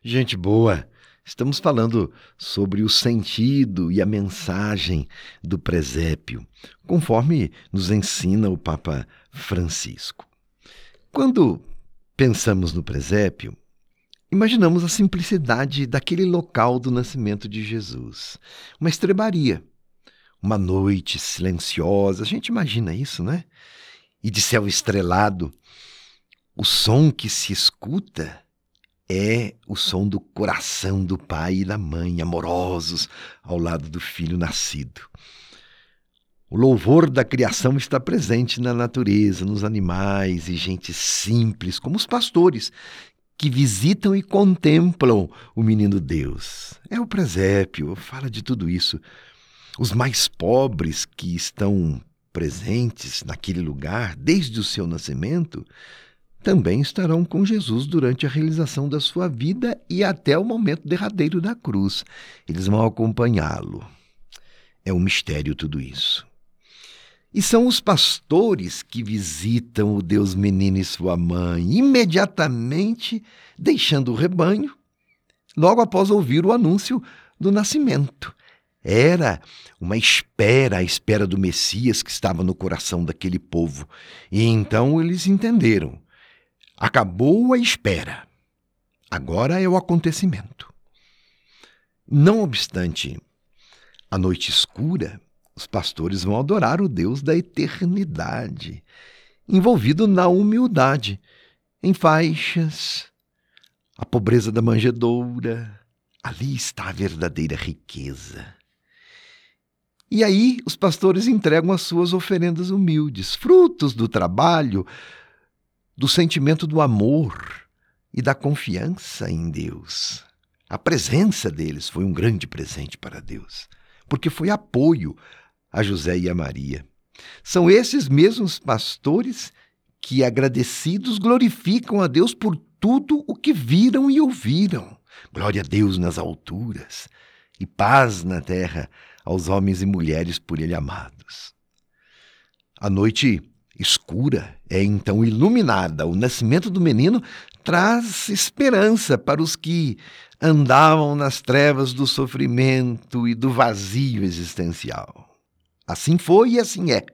Gente boa, estamos falando sobre o sentido e a mensagem do presépio, conforme nos ensina o Papa Francisco. Quando pensamos no presépio, imaginamos a simplicidade daquele local do nascimento de Jesus, uma estrebaria, uma noite silenciosa, a gente imagina isso, né? E de céu estrelado, o som que se escuta é o som do coração do pai e da mãe, amorosos ao lado do filho nascido. O louvor da criação está presente na natureza, nos animais e gente simples, como os pastores, que visitam e contemplam o menino Deus. É o presépio, fala de tudo isso. Os mais pobres que estão presentes naquele lugar desde o seu nascimento também estarão com Jesus durante a realização da sua vida e até o momento derradeiro da cruz. Eles vão acompanhá-lo. É um mistério tudo isso. E são os pastores que visitam o Deus menino e sua mãe, imediatamente deixando o rebanho, logo após ouvir o anúncio do nascimento. Era uma espera, a espera do Messias que estava no coração daquele povo. E então eles entenderam Acabou a espera. Agora é o acontecimento. Não obstante a noite escura, os pastores vão adorar o Deus da eternidade, envolvido na humildade, em faixas, a pobreza da manjedoura. Ali está a verdadeira riqueza. E aí os pastores entregam as suas oferendas humildes, frutos do trabalho, do sentimento do amor e da confiança em Deus. A presença deles foi um grande presente para Deus, porque foi apoio a José e a Maria. São esses mesmos pastores que, agradecidos, glorificam a Deus por tudo o que viram e ouviram. Glória a Deus nas alturas e paz na terra aos homens e mulheres por Ele amados. A noite escura é então iluminada. O nascimento do menino traz esperança para os que andavam nas trevas do sofrimento e do vazio existencial. Assim foi e assim é.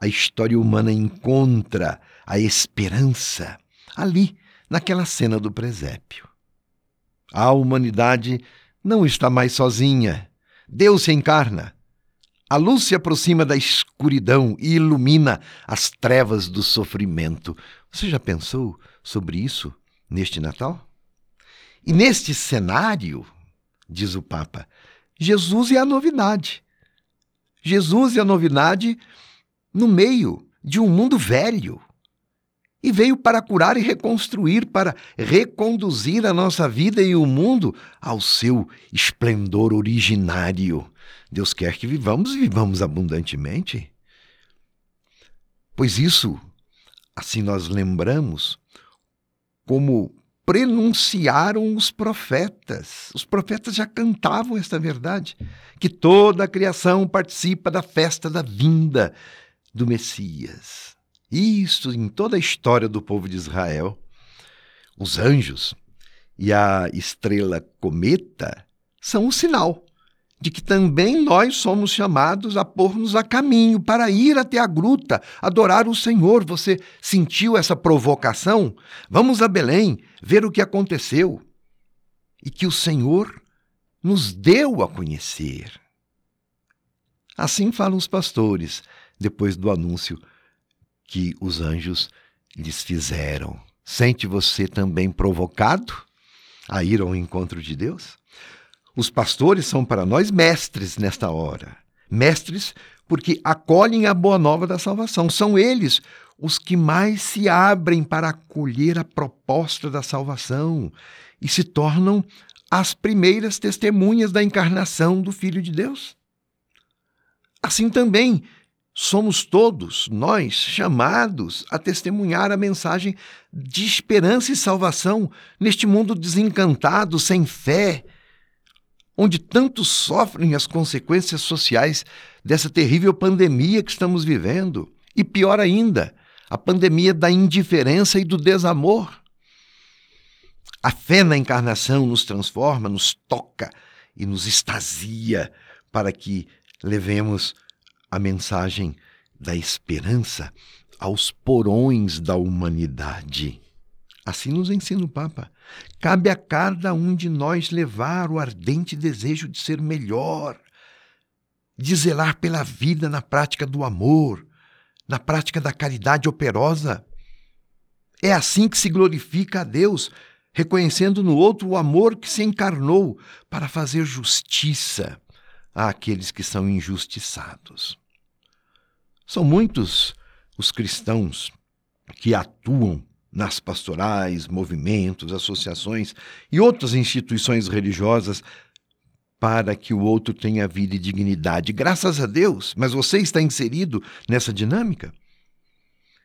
A história humana encontra a esperança ali, naquela cena do presépio. A humanidade não está mais sozinha. Deus se encarna a luz se aproxima da escuridão e ilumina as trevas do sofrimento. Você já pensou sobre isso neste Natal? E neste cenário, diz o Papa, Jesus é a novidade. Jesus é a novidade no meio de um mundo velho. E veio para curar e reconstruir, para reconduzir a nossa vida e o mundo ao seu esplendor originário. Deus quer que vivamos e vivamos abundantemente. Pois isso, assim nós lembramos, como prenunciaram os profetas. Os profetas já cantavam esta verdade, que toda a criação participa da festa da vinda do Messias. Isso em toda a história do povo de Israel. Os anjos e a estrela cometa são um sinal de que também nós somos chamados a pôr-nos a caminho para ir até a gruta, adorar o Senhor. Você sentiu essa provocação? Vamos a Belém ver o que aconteceu e que o Senhor nos deu a conhecer. Assim falam os pastores depois do anúncio que os anjos lhes fizeram. Sente você também provocado a ir ao encontro de Deus? Os pastores são para nós mestres nesta hora. Mestres porque acolhem a boa nova da salvação. São eles os que mais se abrem para acolher a proposta da salvação e se tornam as primeiras testemunhas da encarnação do Filho de Deus. Assim também somos todos nós chamados a testemunhar a mensagem de esperança e salvação neste mundo desencantado, sem fé, onde tantos sofrem as consequências sociais dessa terrível pandemia que estamos vivendo. E pior ainda, a pandemia da indiferença e do desamor. A fé na encarnação nos transforma, nos toca e nos extasia para que levemos a mensagem da esperança aos porões da humanidade. Assim nos ensina o Papa. Cabe a cada um de nós levar o ardente desejo de ser melhor, de zelar pela vida na prática do amor, na prática da caridade operosa. É assim que se glorifica a Deus, reconhecendo no outro o amor que se encarnou para fazer justiça àqueles que são injustiçados. São muitos os cristãos que atuam nas pastorais, movimentos, associações e outras instituições religiosas para que o outro tenha vida e dignidade. Graças a Deus, mas você está inserido nessa dinâmica?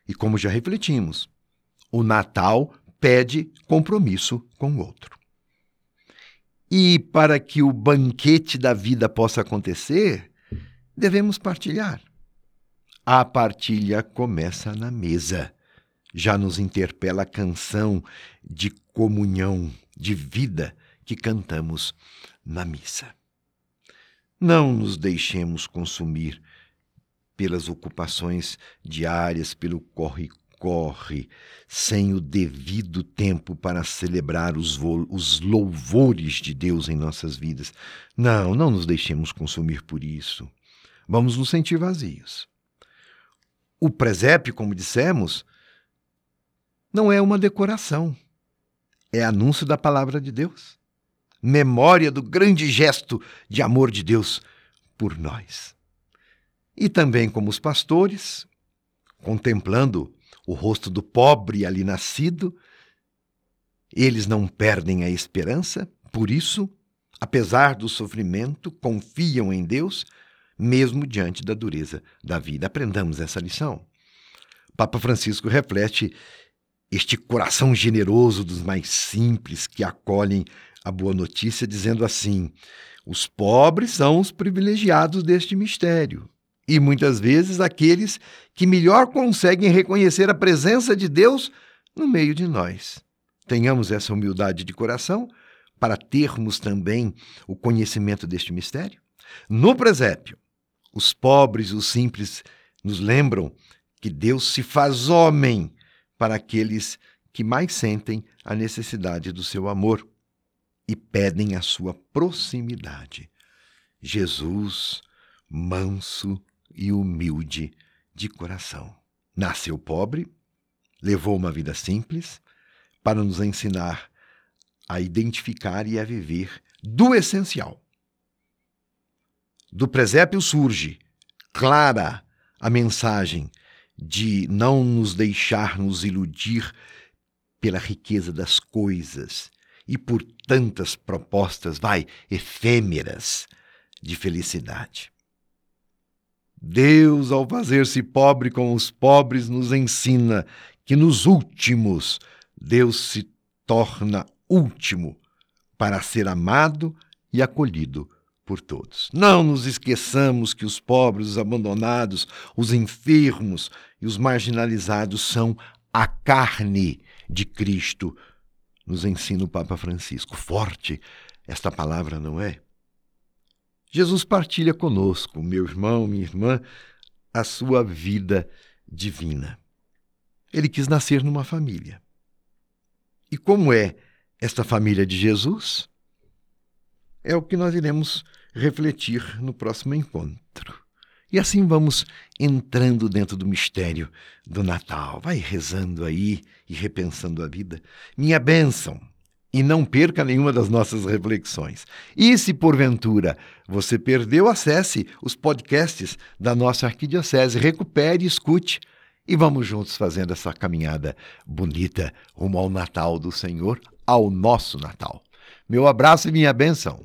E como já refletimos, o Natal pede compromisso com o outro. E para que o banquete da vida possa acontecer, devemos partilhar. A partilha começa na mesa. Já nos interpela a canção de comunhão, de vida que cantamos na missa. Não nos deixemos consumir pelas ocupações diárias, pelo corre-corre, sem o devido tempo para celebrar os, os, louvores de Deus em nossas vidas. Não, não nos deixemos consumir por isso. Vamos nos sentir vazios. O presépio, como dissemos, não é uma decoração, é anúncio da palavra de Deus, memória do grande gesto de amor de Deus por nós. E também, como os pastores, contemplando o rosto do pobre ali nascido, eles não perdem a esperança, por isso, apesar do sofrimento, confiam em Deus mesmo diante da dureza da vida. Aprendamos essa lição. Papa Francisco reflete este coração generoso dos mais simples que acolhem a boa notícia, dizendo assim: os pobres são os privilegiados deste mistério. E muitas vezes aqueles que melhor conseguem reconhecer a presença de Deus no meio de nós. Tenhamos essa humildade de coração para termos também o conhecimento deste mistério. No presépio, os pobres, os simples, nos lembram que Deus se faz homem para aqueles que mais sentem a necessidade do seu amor e pedem a sua proximidade. Jesus, manso e humilde de coração. Nasceu pobre, levou uma vida simples para nos ensinar a identificar e a viver do essencial do presépio surge clara a mensagem de não nos deixar nos iludir pela riqueza das coisas e por tantas propostas, vai, efêmeras de felicidade. Deus, ao fazer-se pobre com os pobres, nos ensina que nos últimos Deus se torna último para ser amado e acolhido por todos. Não nos esqueçamos que os pobres, os abandonados, os enfermos e os marginalizados são a carne de Cristo, nos ensina o Papa Francisco. Forte esta palavra, não é? Jesus partilha conosco, meu irmão, minha irmã, a sua vida divina. Ele quis nascer numa família. E como é esta família de Jesus? É o que nós iremos refletir no próximo encontro. E assim vamos entrando dentro do mistério do Natal. Vai rezando aí e repensando a vida. Minha bênção! E não perca nenhuma das nossas reflexões. E se porventura você perdeu, acesse os podcasts da nossa arquidiocese, recupere escute. E vamos juntos fazendo essa caminhada bonita rumo ao Natal do Senhor, ao nosso Natal. Meu abraço e minha bênção.